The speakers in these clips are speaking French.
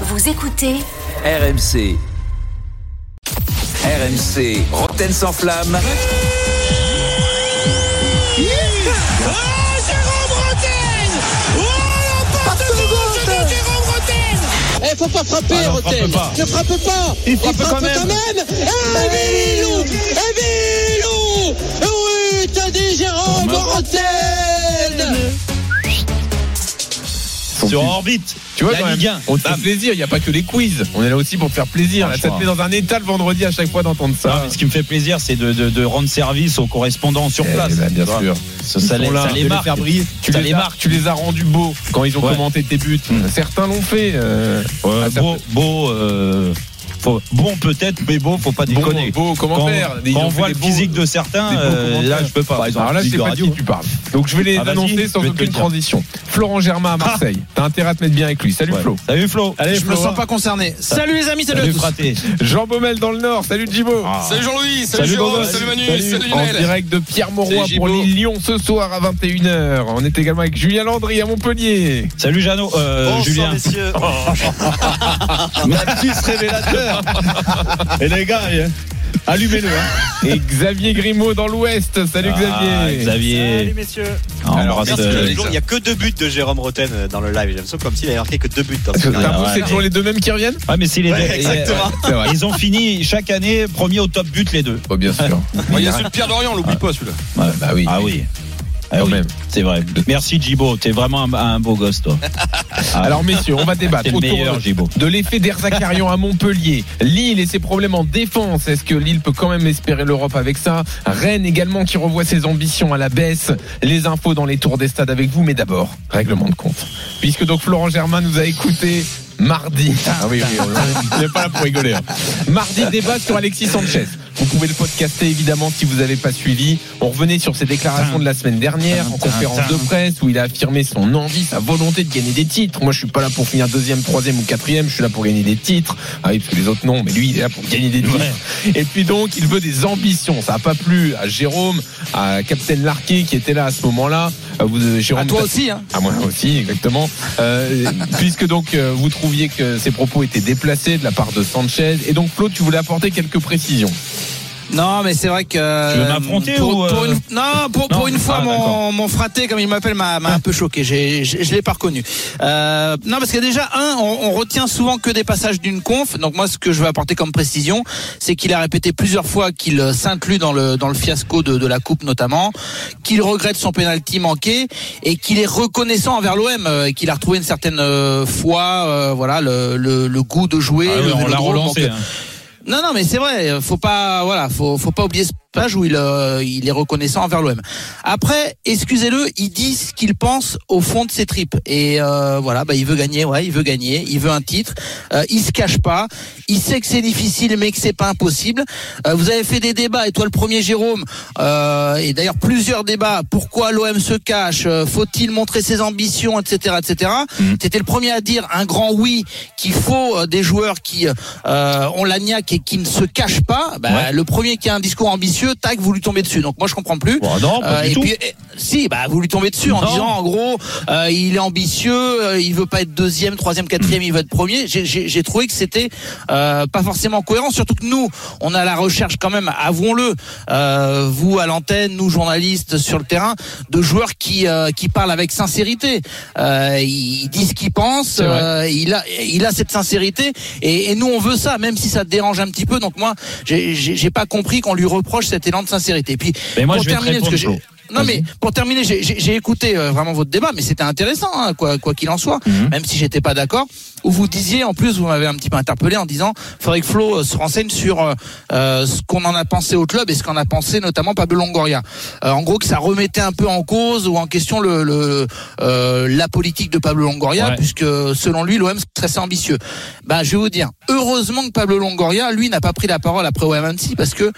Vous écoutez RMC. RMC, Roten sans flamme. Eh, faut pas frapper, Ah non, Roten. frappe pas. Ne frappe pas. Il frappe frappe quand même. Eh, Emilio Emilio Sur orbite. Tu vois, La Ligue 1. on te fait plaisir, il n'y a pas que les quiz. On est là aussi pour te faire plaisir. Là, ça te met dans un état le vendredi à chaque fois d'entendre Non, ça. mais ce qui me fait plaisir, c'est de, de- de rendre service aux correspondants sur Eh place. ben, bien sûr. Ça, les, là, ça les marque. Tu Ça les, les as, marque. tu les as rendus beaux quand ils ont Ouais. commenté tes buts. Mm. Certains l'ont fait. euh, Ouais, beau, beau, euh, faut- bon peut-être, mais bon, faut pas Bon, déconner. beau quand, commentaire. Ils quand on voit le beaux- physique de certains, euh, là je peux pas. Par exemple, Alors là, je sais pas de radio. qui tu parles. Donc je vais les Ah, vas-y, annoncer sans aucune transition. Florent Germain à Marseille. T'as intérêt à te mettre bien avec lui. Salut Ouais. Flo. Salut Flo. Allez, Je me sens pas concerné. Salut les amis, salut, tous. Jean Baumel dans le Nord. Salut Djibo. Ah. Salut Jean-Louis, salut, Salut, Jérôme, salut Manu, Salut. salut, en direct de Pierre Mauroy pour les Lyon ce soir à 21h. On est également avec Julien Landry à Montpellier. Salut Jeannot, euh, Julien. messieurs. Révélateur. Et les gars, hein, allumez-le. hein. Et Xavier Grimaud dans l'Ouest. Salut Ah, Xavier. Xavier. Salut messieurs. Ah, Alors, merci, euh. Il n'y a que deux buts de Jérôme Roten euh, dans le live. J'ai l'impression comme s'il avait marqué que deux buts ouais, c'est ouais. toujours les deux mêmes qui reviennent Ah mais c'est les Ouais, deux. exactement. Ils ont fini chaque année premier au top but les deux. Oh, bien sûr. Ouais, Il y a celui de Pierre Dorian, on l'oublie pas celui-là. Ouais. bah oui. Ah oui. Ah oui, c'est vrai. Merci Djibo, t'es vraiment un, un beau gosse toi. Ah, Alors messieurs, on va débattre autour meilleur de l'effet d'Erzakarian à Montpellier. Lille et ses problèmes en défense. Est-ce que Lille peut quand même espérer l'Europe avec ça? Rennes également qui revoit ses ambitions à la baisse. Les infos dans les tours des stades avec vous. Mais d'abord, règlement de compte. Puisque donc Florent Germain nous a écouté mardi. Ah oui, oui, on n'est pas là pour rigoler. hein. Mardi, débat sur Alexis Sanchez. Vous pouvez le podcaster évidemment si vous n'avez pas suivi. On revenait sur ses déclarations de la semaine dernière en conférence de presse où il a affirmé son envie, sa volonté de gagner des titres. Moi, je suis pas là pour finir deuxième, troisième ou quatrième. Je suis là pour gagner des titres. Ah oui, parce que les autres non, mais lui, il est là pour gagner des titres. Et puis donc, il veut des ambitions. Ça n'a pas plu à Jérôme, à Captain Larquet qui était là à ce moment-là. Euh, Vous, euh, Jérôme, À toi aussi, hein. à moi aussi, exactement. Euh, puisque donc euh, vous trouviez que ses propos étaient déplacés de la part de Sanchez, et donc Flo, tu voulais apporter quelques précisions. Non, mais c'est vrai que. Tu veux m'affronter pour, ou, euh, pour une, Non, pour, Non pour une fois, Ah, mon, mon fraté, comme il m'appelle, m'a un peu choqué. J'ai, je l'ai pas reconnu. Euh, non, parce que déjà, un, on, on retient souvent que des passages d'une conf. Donc moi, ce que je veux apporter comme précision, c'est qu'il a répété plusieurs fois qu'il s'inclut dans le dans le fiasco de, de la coupe notamment, qu'il regrette son penalty manqué et qu'il est reconnaissant envers l'OM, euh, et qu'il a retrouvé une certaine euh, foi, euh, voilà, le, le, le goût de jouer. Ah oui, le on l'a relancé. Donc, hein. Non, non, mais c'est vrai. Faut pas, voilà, faut, faut pas oublier ce page où il, euh, il est reconnaissant envers l'OM. Après, excusez-le, il dit ce qu'il pense au fond de ses tripes. Et euh, voilà, bah, il veut gagner, ouais, il veut gagner, il veut un titre. Euh, il se cache pas. Il sait que c'est difficile, mais que c'est pas impossible. Euh, vous avez fait des débats, et toi le premier, Jérôme, et d'ailleurs plusieurs débats. Pourquoi l'OM se cache? Faut-il montrer ses ambitions, etc., etc. T'étais le premier à dire un grand oui qu'il faut des joueurs qui ont la niaque et qui ne se cachent pas. Bah, Ouais. Le premier qui a un discours ambitieux, tac, vous lui tombez dessus. Donc moi je comprends plus. Bon, non, pas Euh, du et tout. puis, eh, si, bah, vous lui tombez dessus en disant, en gros, euh, il est ambitieux, euh, il veut pas être deuxième, troisième, quatrième, il veut être premier. J'ai- trouvé que c'était pas forcément cohérent, surtout que nous, on a la recherche quand même, avouons-le, euh, vous à l'antenne, nous journalistes sur le terrain, de joueurs qui euh, qui parlent avec sincérité. Euh, ils disent ce qu'ils pensent. Il a il a cette sincérité et, et nous on veut ça, même si ça te dérange un petit peu. Donc moi, j'ai pas compris qu'on lui reproche cet élan de sincérité. Puis Mais moi, pour je vais te terminer, parce que non mais pour terminer, j'ai- écouté euh, vraiment votre débat, mais c'était intéressant, hein, quoi quoi qu'il en soit, Mhm. même si j'étais pas d'accord. Où vous disiez, en plus, vous m'avez un petit peu interpellé en disant, faudrait que Flo euh, se renseigne sur euh, euh, ce qu'on en a pensé au club et ce qu'en a pensé notamment Pablo Longoria. En gros, que ça remettait un peu en cause ou en question le, le la politique de Pablo Longoria, Ouais. puisque selon lui, l'OM serait assez ambitieux. Bah, je vais vous dire, heureusement que Pablo Longoria, lui, n'a pas pris la parole après OM Annecy, parce que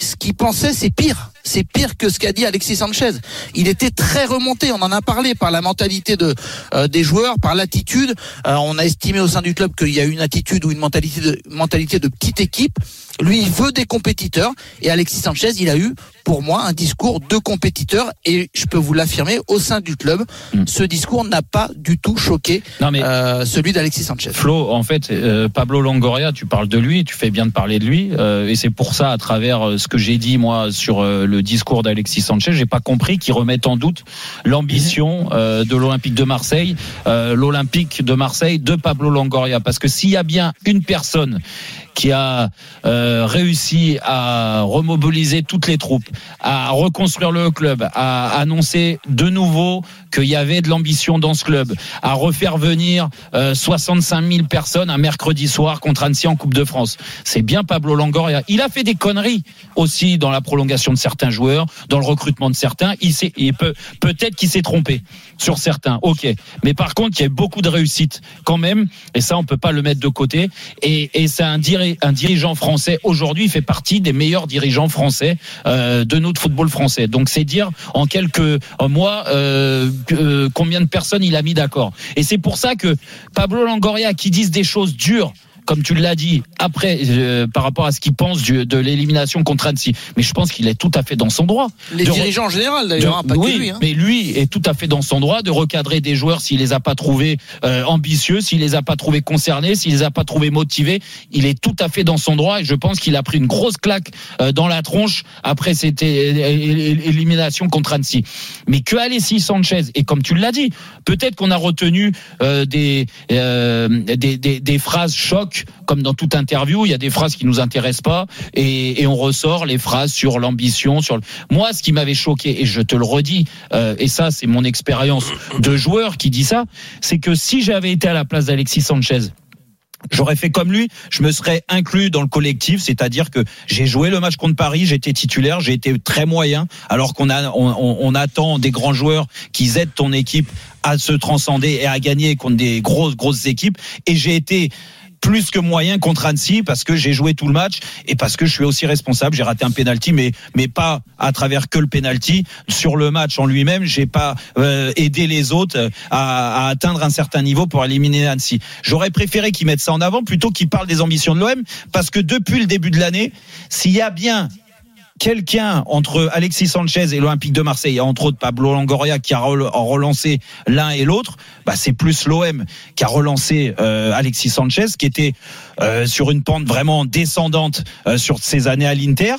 ce qu'il pensait, c'est pire. c'est pire que ce qu'a dit Alexis Sanchez. Il était très remonté, on en a parlé par la mentalité de euh, des joueurs, par l'attitude. Euh, on a estimé au sein du club qu'il y a une attitude ou une mentalité mentalité de petite équipe. Lui, il veut des compétiteurs et Alexis Sanchez, il a eu pour moi un discours de compétiteur et je peux vous l'affirmer au sein du club, Mm. ce discours n'a pas du tout choqué Non mais euh, celui d'Alexis Sanchez. Flo, en fait, euh, Pablo Longoria, tu parles de lui, tu fais bien de parler de lui, euh, et c'est pour ça, à travers ce que j'ai dit moi sur le discours d'Alexis Sanchez, j'ai pas compris qu'il remette en doute l'ambition euh, de l'Olympique de Marseille, l'Olympique de Marseille de Pablo Longoria, parce que s'il y a bien une personne qui a euh, réussi à remobiliser toutes les troupes, à reconstruire le club, à annoncer de nouveau qu'il y avait de l'ambition dans ce club, à refaire venir euh, 65 000 personnes un mercredi soir contre Annecy en Coupe de France. C'est bien Pablo Longoria. Il a fait des conneries aussi dans la prolongation de certains joueurs, dans le recrutement de certains. Il, peut peut-être qu'il s'est trompé sur certains. Ok, mais par contre, il y a eu beaucoup de réussite quand même, et ça on peut pas le mettre de côté. Et, et c'est un, un dirigeant français aujourd'hui, fait partie des meilleurs dirigeants français euh, de notre football français. Donc c'est dire en quelques euh, mois euh, combien de personnes il a mis d'accord. Et c'est pour ça que Pablo Longoria qui disent des choses dures comme tu l'as dit, après, euh, par rapport à ce qu'il pense du- de l'élimination contre Annecy. Mais je pense qu'il est tout à fait dans son droit. Les De re- dirigeants en général d'ailleurs, hein, pas oui, que lui. hein. mais lui est tout à fait dans son droit de recadrer des joueurs s'il les a pas trouvés euh, ambitieux, s'il les a pas trouvés concernés, s'il les a pas trouvés motivés. Il est tout à fait dans son droit et je pense qu'il a pris une grosse claque euh, dans la tronche après cette élimination contre Annecy. Mais que Alexis Sanchez et comme tu l'as dit, peut-être qu'on a retenu euh, des, euh, des, des des phrases choc comme dans toute interview, il y a des phrases qui nous intéressent pas et, on ressort les phrases sur l'ambition, sur moi ce qui m'avait choqué et je te le redis euh, et ça c'est mon expérience de joueur qui dit ça, c'est que si j'avais été à la place d'Alexis Sanchez J'aurais fait comme lui, je me serais inclus dans le collectif, c'est-à-dire que j'ai joué le match contre Paris, j'étais titulaire, j'ai été très moyen, alors qu'on a, on attend des grands joueurs qui aident ton équipe à se transcender et à gagner contre des grosses grosses équipes, et j'ai été plus que moyen contre Annecy parce que j'ai joué tout le match et parce que je suis aussi responsable. J'ai raté un penalty, mais mais pas à travers que le penalty. Sur le match en lui-même, j'ai pas euh, aidé les autres à, à atteindre un certain niveau pour éliminer Annecy. J'aurais préféré qu'ils mettent ça en avant plutôt qu'ils parlent des ambitions de l'OM parce que depuis le début de l'année, s'il y a bien quelqu'un entre Alexis Sanchez et l'Olympique de Marseille, entre autres Pablo Longoria qui a relancé l'un et l'autre, bah c'est plus l'OM qui a relancé euh, Alexis Sanchez, qui était euh, sur une pente vraiment descendante euh, sur ses années à l'Inter.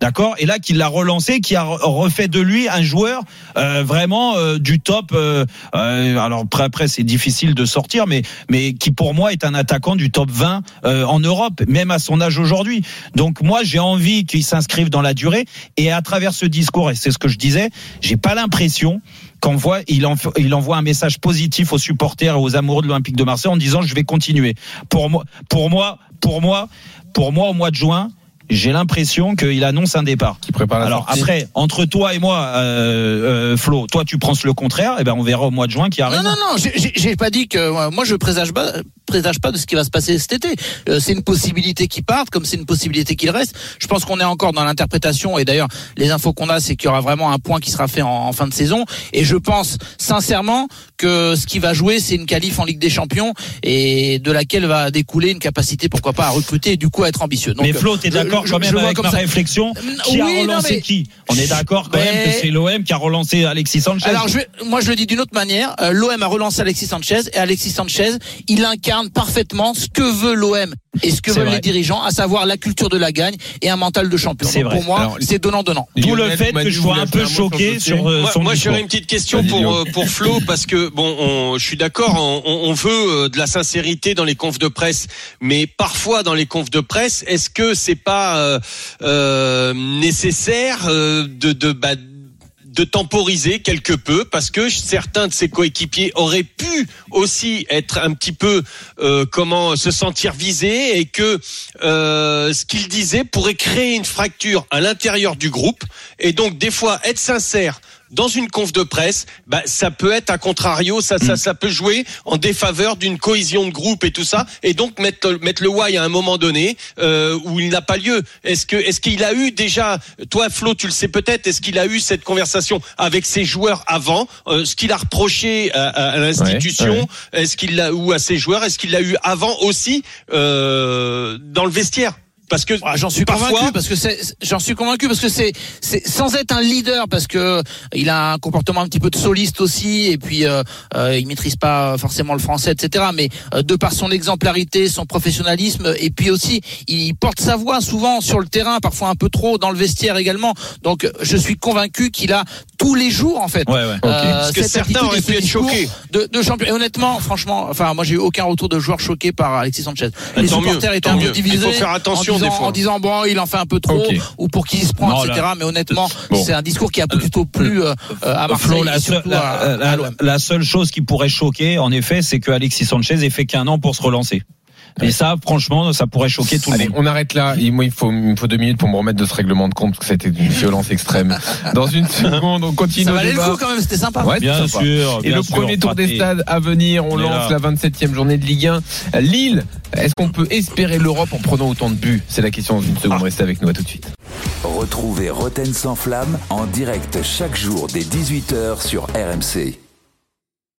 D'accord Et là, qui l'a relancé, qui a re- refait de lui un joueur euh, vraiment euh, du top. euh, euh, alors après, après c'est difficile de sortir, mais mais qui pour moi est un attaquant du top 20 euh, en Europe, même à son âge aujourd'hui. Donc moi, j'ai envie qu'il s'inscrive dans la durée. Et à travers ce discours, et c'est ce que je disais, j'ai pas l'impression qu'envoie il, il envoie un message positif aux supporters et aux amoureux de l'Olympique de Marseille en disant je vais continuer. Pour moi, pour moi, pour moi, pour moi au mois de juin. J'ai l'impression qu'il annonce un départ. Qui prépare la Alors sortie. après, entre toi et moi, euh, euh, Flo, toi tu penses le contraire, et ben on verra au mois de juin qui Non, arrive. non, non, j'ai- j'ai j'ai pas dit que euh, moi je présage pas, présage pas de ce qui va se passer cet été. Euh, c'est une possibilité qu'il parte, comme c'est une possibilité qu'il reste. Je pense qu'on est encore dans l'interprétation et d'ailleurs les infos qu'on a, c'est qu'il y aura vraiment un point qui sera fait en, en fin de saison. Et je pense sincèrement que ce qui va jouer, c'est une qualif en Ligue des Champions et de laquelle va découler une capacité, pourquoi pas, à recruter et du coup à être ambitieux. Donc, mais Flo, t'es je- d'accord quand même avec comme ma ça. réflexion Qui Oui, a relancé mais- qui? On est d'accord quand même que c'est l'OM qui a relancé Alexis Sanchez. Alors, je vais- moi, je le dis d'une autre manière. Euh, L'OM a relancé Alexis Sanchez et Alexis Sanchez, il incarne parfaitement ce que veut l'OM et ce que veulent vrai. les dirigeants, à savoir la culture de la gagne et un mental de champion. C'est Donc, vrai. Pour moi, c'est donnant-donnant. D'où le fait que je sois un peu choqué sur, euh, Moi, son moi, j'aurais une petite question pour euh, pour Flo parce que bon, on, je suis d'accord, on, on veut euh, de la sincérité dans les confs de presse, mais parfois dans les confs de presse, est-ce que c'est pas euh, euh, nécessaire euh, de de bah, de temporiser quelque peu parce que certains de ses coéquipiers auraient pu aussi être un petit peu euh, comment se sentir visés et que euh, ce qu'il disait pourrait créer une fracture à l'intérieur du groupe. Et donc des fois être sincère dans une conf de presse, bah, ça peut être à contrario, ça, Mm. ça, ça peut jouer en défaveur d'une cohésion de groupe et tout ça, et donc mettre, mettre le why à un moment donné euh, où il n'a pas lieu. Est-ce que, est-ce qu'il a eu déjà, toi Flo, tu le sais peut-être, est-ce qu'il a eu cette conversation avec ses joueurs avant, euh, ce qu'il a reproché à, à- à l'institution, Ouais, ouais. est-ce qu'il l'a ou à ses joueurs, est-ce qu'il l'a eu avant aussi euh, dans le vestiaire? Parce que Ah, j'en suis parfois, convaincu parce que c'est j'en suis convaincu parce que c'est c'est sans être un leader parce que il a un comportement un petit peu de soliste aussi et puis euh, euh, il maîtrise pas forcément le français etc mais euh, de par son exemplarité son professionnalisme et puis aussi il porte sa voix souvent sur le terrain parfois un peu trop dans le vestiaire également. Donc je suis convaincu qu'il a tous les jours en fait Ouais, ouais. euh, Parce que certains auraient pu être choqués. de, de champion. Et honnêtement, franchement, enfin, moi j'ai eu aucun retour de joueurs choqués par Alexis Sanchez. Bah, Les supporters mieux, étaient un peu mieux. Il divisés. faut faire attention en disant, des fois. En disant bon, il en fait un peu trop, ou pour qui il se prend, Non, etc. Mais honnêtement, Bon. c'est un discours qui a plutôt plu euh, euh, à Marseille Flo, la, la- à, la- à l'OM. la seule chose qui pourrait choquer, en effet, c'est que Alexis Sanchez ait fait qu'un an pour se relancer. Et ça, franchement, ça pourrait choquer tout le monde. on arrête là. Et moi, il faut, il me faut deux minutes pour me remettre de ce règlement de compte parce que ça a été d'une violence extrême. Dans une seconde, on continue. Ça valait le coup quand même, c'était sympa. Ouais, Bien sympa. sûr. Et bien le sûr, premier tour des stades à venir, on lance là. la 27e journée de Ligue 1. Lille, est-ce qu'on peut espérer l'Europe en prenant autant de buts? C'est la question dans une seconde. Restez avec nous à tout de suite. Retrouvez Roten sans flamme en direct chaque jour dès 18h sur RMC.